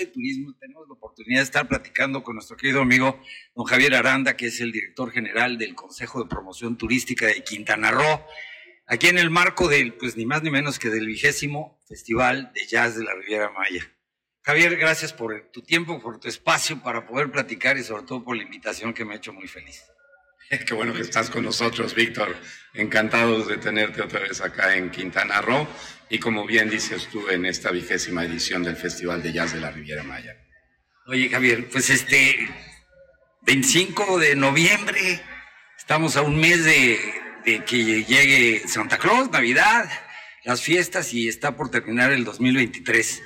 El turismo, tenemos la oportunidad de estar platicando con nuestro querido amigo don Javier Aranda, que es el director general del Consejo de Promoción Turística de Quintana Roo, aquí en el marco del, pues ni más ni menos que del vigésimo Festival de Jazz de la Riviera Maya. Javier, gracias por tu tiempo, por tu espacio para poder platicar y sobre todo por la invitación que me ha hecho muy feliz. Qué bueno que estás con nosotros, Víctor. Encantados de tenerte otra vez acá en Quintana Roo y como bien dices tú en esta vigésima edición del Festival de Jazz de la Riviera Maya. Oye, Javier, pues este 25 de noviembre, estamos a un mes de, que llegue Santa Claus, Navidad, las fiestas y está por terminar el 2023.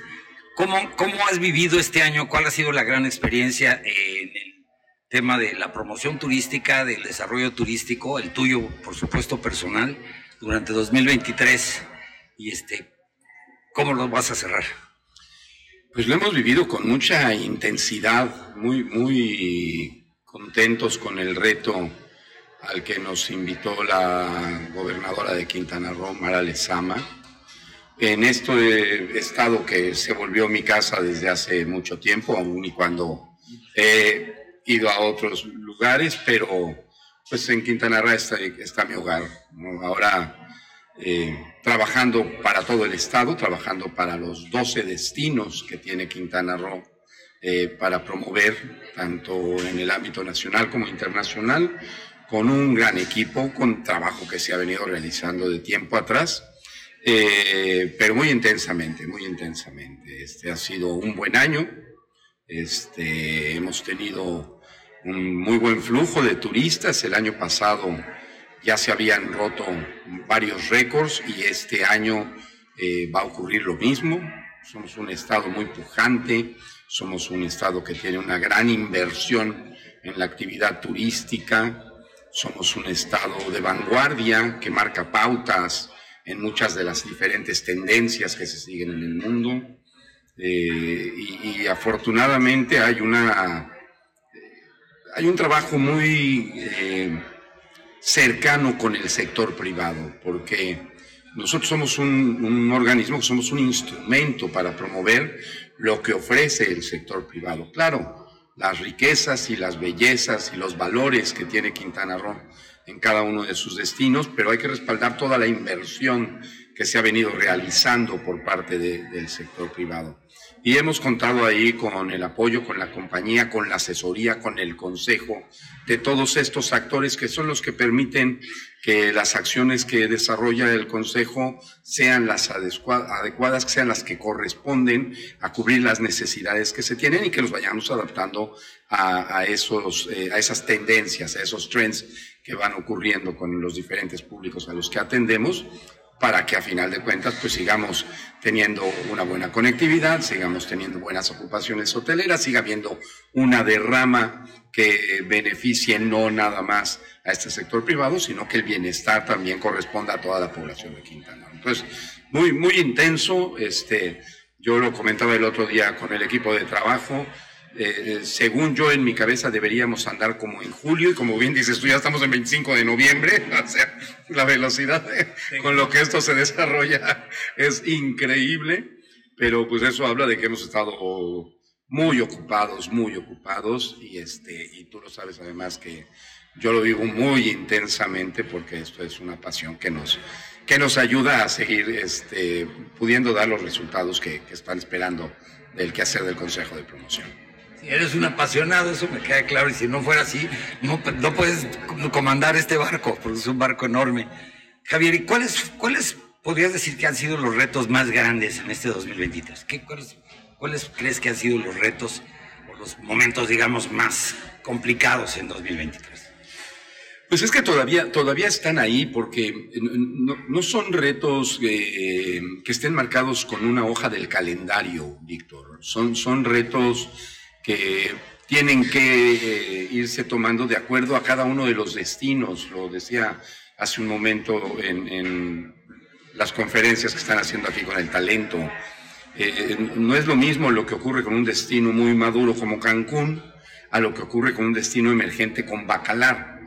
¿Cómo, ¿Cómo has vivido este año? ¿Cuál ha sido la gran experiencia en tema de la promoción turística, del desarrollo turístico, el tuyo, por supuesto, personal, durante 2023. Y este, ¿cómo lo vas a cerrar? Pues lo hemos vivido con mucha intensidad, muy, muy contentos con el reto al que nos invitó la gobernadora de Quintana Roo, Mara Lezama. En este estado que se volvió mi casa desde hace mucho tiempo, aún y cuando ido a otros lugares, pero pues en Quintana Roo está, mi hogar. Ahora eh, trabajando para todo el estado, trabajando para los 12 destinos que tiene Quintana Roo eh, para promover tanto en el ámbito nacional como internacional, con un gran equipo, con trabajo que se ha venido realizando de tiempo atrás. Eh, pero muy intensamente, muy intensamente. Este ha sido un buen año. Este, hemos tenido un muy buen flujo de turistas. El año pasado ya se habían roto varios récords y este año eh, va a ocurrir lo mismo. Somos un estado muy pujante, somos un estado que tiene una gran inversión en la actividad turística, somos un estado de vanguardia que marca pautas en muchas de las diferentes tendencias que se siguen en el mundo. Eh, y afortunadamente hay una hay un trabajo muy eh, cercano con el sector privado, porque nosotros somos un, un, organismo, somos un instrumento para promover lo que ofrece el sector privado. Claro, las riquezas y las bellezas y los valores que tiene Quintana Roo en cada uno de sus destinos, pero hay que respaldar toda la inversión que se ha venido realizando por parte del sector privado. Y hemos contado ahí con el apoyo, con la compañía, con la asesoría, con el consejo de todos estos actores que son los que permiten que las acciones que desarrolla el consejo sean las adecuadas, que sean las que corresponden a cubrir las necesidades que se tienen y que nos vayamos adaptando a, esos, eh, a esas tendencias, a esos trends que van ocurriendo con los diferentes públicos a los que atendemos para que a final de cuentas pues sigamos teniendo una buena conectividad, sigamos teniendo buenas ocupaciones hoteleras, siga habiendo una derrama que beneficie no nada más a este sector privado, sino que el bienestar también corresponda a toda la población de Quintana. Entonces, muy, muy intenso, este, Yo lo comentaba el otro día con el equipo de trabajo. Eh, según yo en mi cabeza deberíamos andar como en julio y como bien dices tú ya estamos en 25 de noviembre, o sea, la velocidad con lo que esto se desarrolla es increíble, pero pues eso habla de que hemos estado muy ocupados, muy ocupados y este y tú lo sabes además que yo lo vivo muy intensamente porque esto es una pasión que nos que nos ayuda a seguir este, pudiendo dar los resultados que, están esperando del quehacer del Consejo de Promoción. Eres un apasionado, eso me queda claro, y si no fuera así, no, no puedes comandar este barco, porque es un barco enorme. Javier, ¿y cuáles, cuáles podrías decir que han sido los retos más grandes en este 2023? ¿Qué, cuáles, ¿Cuáles crees que han sido los retos o los momentos, digamos, más complicados en 2023? Pues es que todavía, todavía están ahí porque no, son retos eh, que estén marcados con una hoja del calendario, Víctor. Son, son retos que tienen que eh, irse tomando de acuerdo a cada uno de los destinos. Lo decía hace un momento en, las conferencias que están haciendo aquí con el talento. Eh, no es lo mismo lo que ocurre con un destino muy maduro como Cancún a lo que ocurre con un destino emergente con Bacalar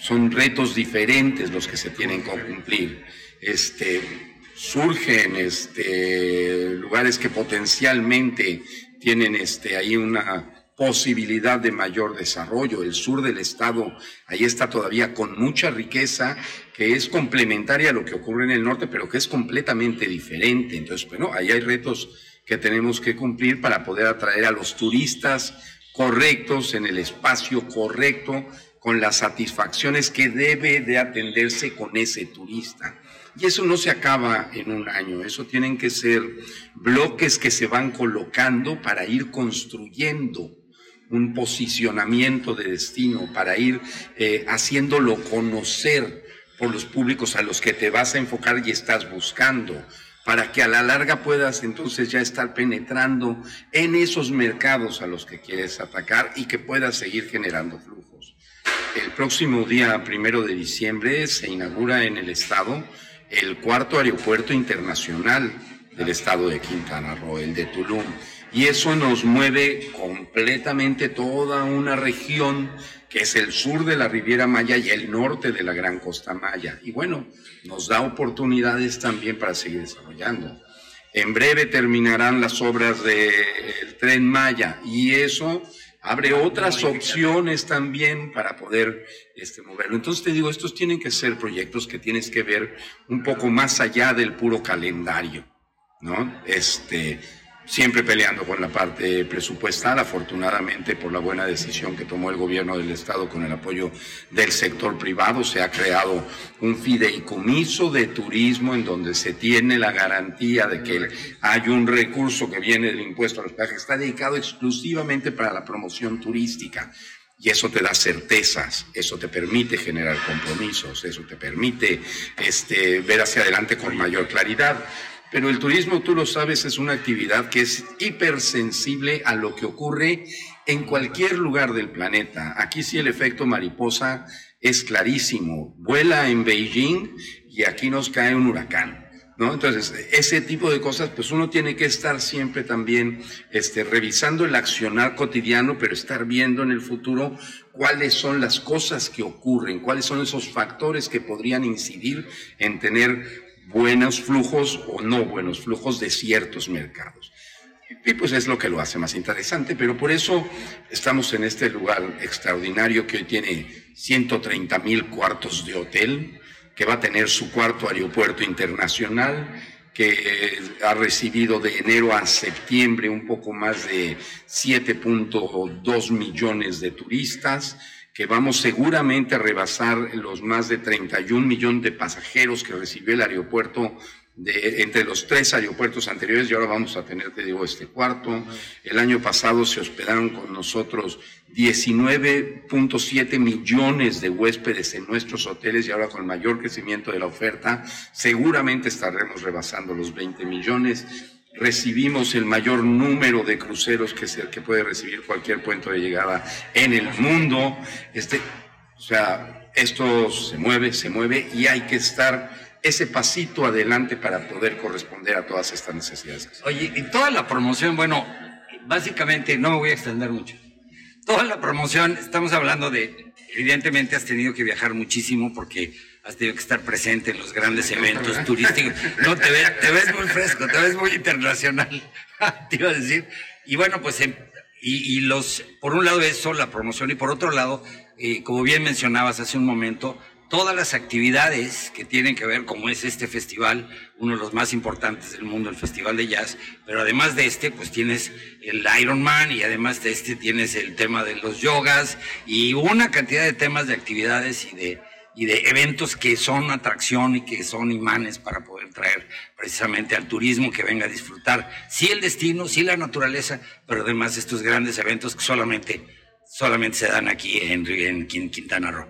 son retos diferentes los que se tienen que cumplir. Este, surgen este, lugares que potencialmente tienen este, ahí una posibilidad de mayor desarrollo. El sur del estado, ahí está todavía con mucha riqueza que es complementaria a lo que ocurre en el norte, pero que es completamente diferente. Entonces, bueno, ahí hay retos que tenemos que cumplir para poder atraer a los turistas correctos en el espacio correcto con las satisfacciones que debe de atenderse con ese turista. Y eso no se acaba en un año, eso tienen que ser bloques que se van colocando para ir construyendo un posicionamiento de destino, para ir eh, haciéndolo conocer por los públicos a los que te vas a enfocar y estás buscando, para que a la larga puedas entonces ya estar penetrando en esos mercados a los que quieres atacar y que puedas seguir generando flujos. El próximo día primero de diciembre se inaugura en el estado el cuarto aeropuerto internacional del estado de Quintana Roo, el de Tulum. Y eso nos mueve completamente toda una región que es el sur de la Riviera Maya y el norte de la Gran Costa Maya. Y bueno, nos da oportunidades también para seguir desarrollando. En breve terminarán las obras del tren Maya y eso abre otras opciones también para poder este, moverlo. Entonces te digo, estos tienen que ser proyectos que tienes que ver un poco más allá del puro calendario, ¿no? Este, siempre peleando con la parte presupuestal, afortunadamente por la buena decisión que tomó el gobierno del Estado con el apoyo del sector privado, se ha creado un fideicomiso de turismo en donde se tiene la garantía de que hay un recurso que viene del impuesto a los peajes, está dedicado exclusivamente para la promoción turística. Y eso te da certezas, eso te permite generar compromisos, eso te permite este, ver hacia adelante con mayor claridad. Pero el turismo, tú lo sabes, es una actividad que es hipersensible a lo que ocurre en cualquier lugar del planeta. Aquí sí el efecto mariposa es clarísimo. Vuela en Beijing y aquí nos cae un huracán. ¿No? Entonces, ese tipo de cosas, pues uno tiene que estar siempre también este, revisando el accionar cotidiano, pero estar viendo en el futuro cuáles son las cosas que ocurren, cuáles son esos factores que podrían incidir en tener buenos flujos o no buenos flujos de ciertos mercados. Y pues es lo que lo hace más interesante, pero por eso estamos en este lugar extraordinario que hoy tiene 130 mil cuartos de hotel, que va a tener su cuarto aeropuerto internacional, que ha recibido de enero a septiembre un poco más de 7.2 millones de turistas, que vamos seguramente a rebasar los más de 31 millones de pasajeros que recibió el aeropuerto de, entre los tres aeropuertos anteriores y ahora vamos a tener, te digo, este cuarto. El año pasado se hospedaron con nosotros 19.7 millones de huéspedes en nuestros hoteles y ahora con el mayor crecimiento de la oferta seguramente estaremos rebasando los 20 millones recibimos el mayor número de cruceros que, se, que puede recibir cualquier puente de llegada en el mundo. Este, o sea, esto se mueve, se mueve y hay que estar ese pasito adelante para poder corresponder a todas estas necesidades. Oye, y toda la promoción, bueno, básicamente no me voy a extender mucho. Toda la promoción, estamos hablando de, evidentemente has tenido que viajar muchísimo porque has tenido que estar presente en los grandes eventos turísticos. No, te ves, te ves muy fresco, te ves muy internacional, te iba a decir. Y bueno, pues, em, y, y, los, por un lado eso, la promoción, y por otro lado, eh, como bien mencionabas hace un momento, todas las actividades que tienen que ver, como es este festival, uno de los más importantes del mundo, el Festival de Jazz, pero además de este, pues tienes el Ironman y además de este tienes el tema de los yogas y una cantidad de temas de actividades y de, y de eventos que son atracción y que son imanes para poder traer precisamente al turismo que venga a disfrutar, sí el destino, sí la naturaleza, pero además estos grandes eventos que solamente, solamente se dan aquí en, en Quintana Roo.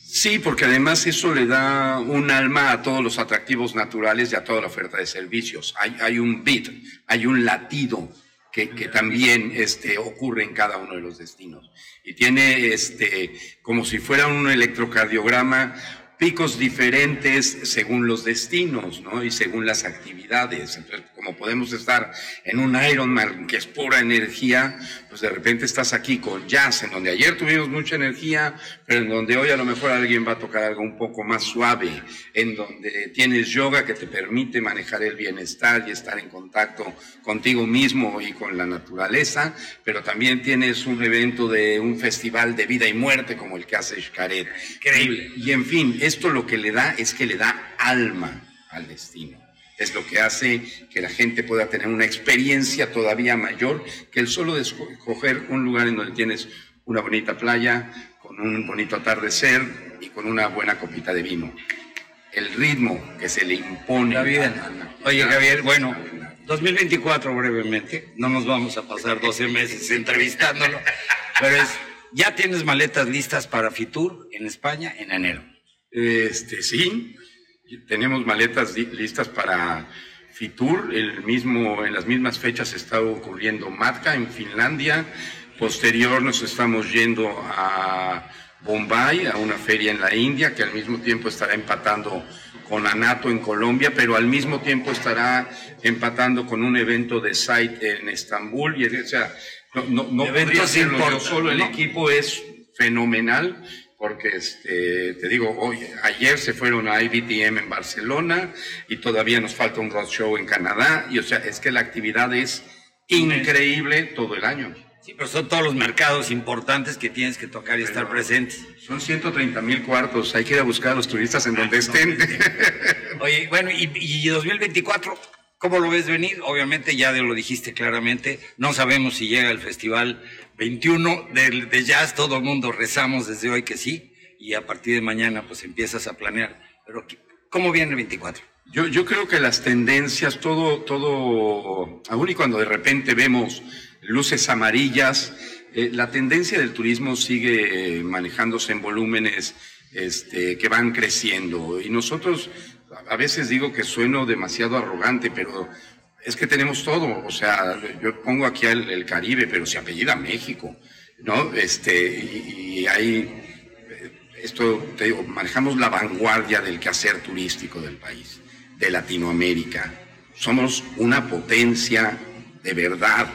Sí, porque además eso le da un alma a todos los atractivos naturales y a toda la oferta de servicios. Hay, hay un beat, hay un latido que, que, también este, ocurre en cada uno de los destinos. Y tiene este, como si fuera un electrocardiograma picos diferentes según los destinos, ¿no? Y según las actividades. Entonces, como podemos estar en un Ironman que es pura energía, pues de repente estás aquí con jazz, en donde ayer tuvimos mucha energía, pero en donde hoy a lo mejor alguien va a tocar algo un poco más suave, en donde tienes yoga que te permite manejar el bienestar y estar en contacto contigo mismo y con la naturaleza, pero también tienes un evento de un festival de vida y muerte como el que hace Xcaret. Increíble. Y en fin, esto lo que le da es que le da alma al destino es lo que hace que la gente pueda tener una experiencia todavía mayor que el solo de escoger un lugar en donde tienes una bonita playa, con un bonito atardecer y con una buena copita de vino. El ritmo que se le impone. La vida. Oye, Javier, bueno, 2024 brevemente, no nos vamos a pasar 12 meses entrevistándolo, pero es, ya tienes maletas listas para Fitur en España en enero. Este, sí, tenemos maletas listas para Fitur, el mismo, en las mismas fechas está ocurriendo Matka en Finlandia, posterior nos estamos yendo a Bombay, a una feria en la India, que al mismo tiempo estará empatando con Anato en Colombia, pero al mismo tiempo estará empatando con un evento de site en Estambul, y o sea, no, no, no podría solo el equipo es fenomenal, porque este, te digo, hoy, ayer se fueron a IBTM en Barcelona y todavía nos falta un roadshow en Canadá, y o sea, es que la actividad es increíble todo el año. Sí, pero son todos los mercados importantes que tienes que tocar y estar presente. Son 130 mil cuartos, hay que ir a buscar a los turistas en donde estén. Oye, bueno, y, y 2024, ¿cómo lo ves venir? Obviamente ya lo dijiste claramente, no sabemos si llega el festival 21 de, de jazz, todo el mundo rezamos desde hoy que sí, y a partir de mañana pues empiezas a planear. Pero ¿cómo viene el 24? Yo, yo creo que las tendencias, todo, todo, aún y cuando de repente vemos luces amarillas, eh, la tendencia del turismo sigue manejándose en volúmenes este, que van creciendo. Y nosotros, a veces digo que sueno demasiado arrogante, pero es que tenemos todo, o sea, yo pongo aquí el, el Caribe, pero se apellida México, ¿no? Este, y, y hay, esto, te digo, manejamos la vanguardia del quehacer turístico del país, de Latinoamérica. Somos una potencia de verdad,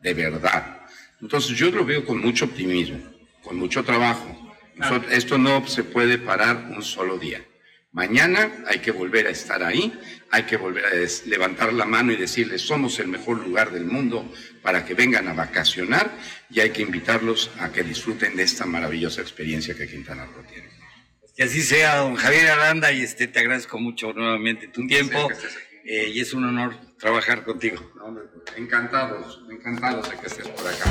de verdad. Entonces yo lo veo con mucho optimismo, con mucho trabajo. Esto no se puede parar un solo día. Mañana hay que volver a estar ahí, hay que volver a levantar la mano y decirles somos el mejor lugar del mundo para que vengan a vacacionar y hay que invitarlos a que disfruten de esta maravillosa experiencia que Quintana Roo tiene. Que así sea, don Javier Aranda, y este, te agradezco mucho nuevamente tu tiempo eh, y es un honor trabajar contigo. No, encantados, encantados de que estés por acá.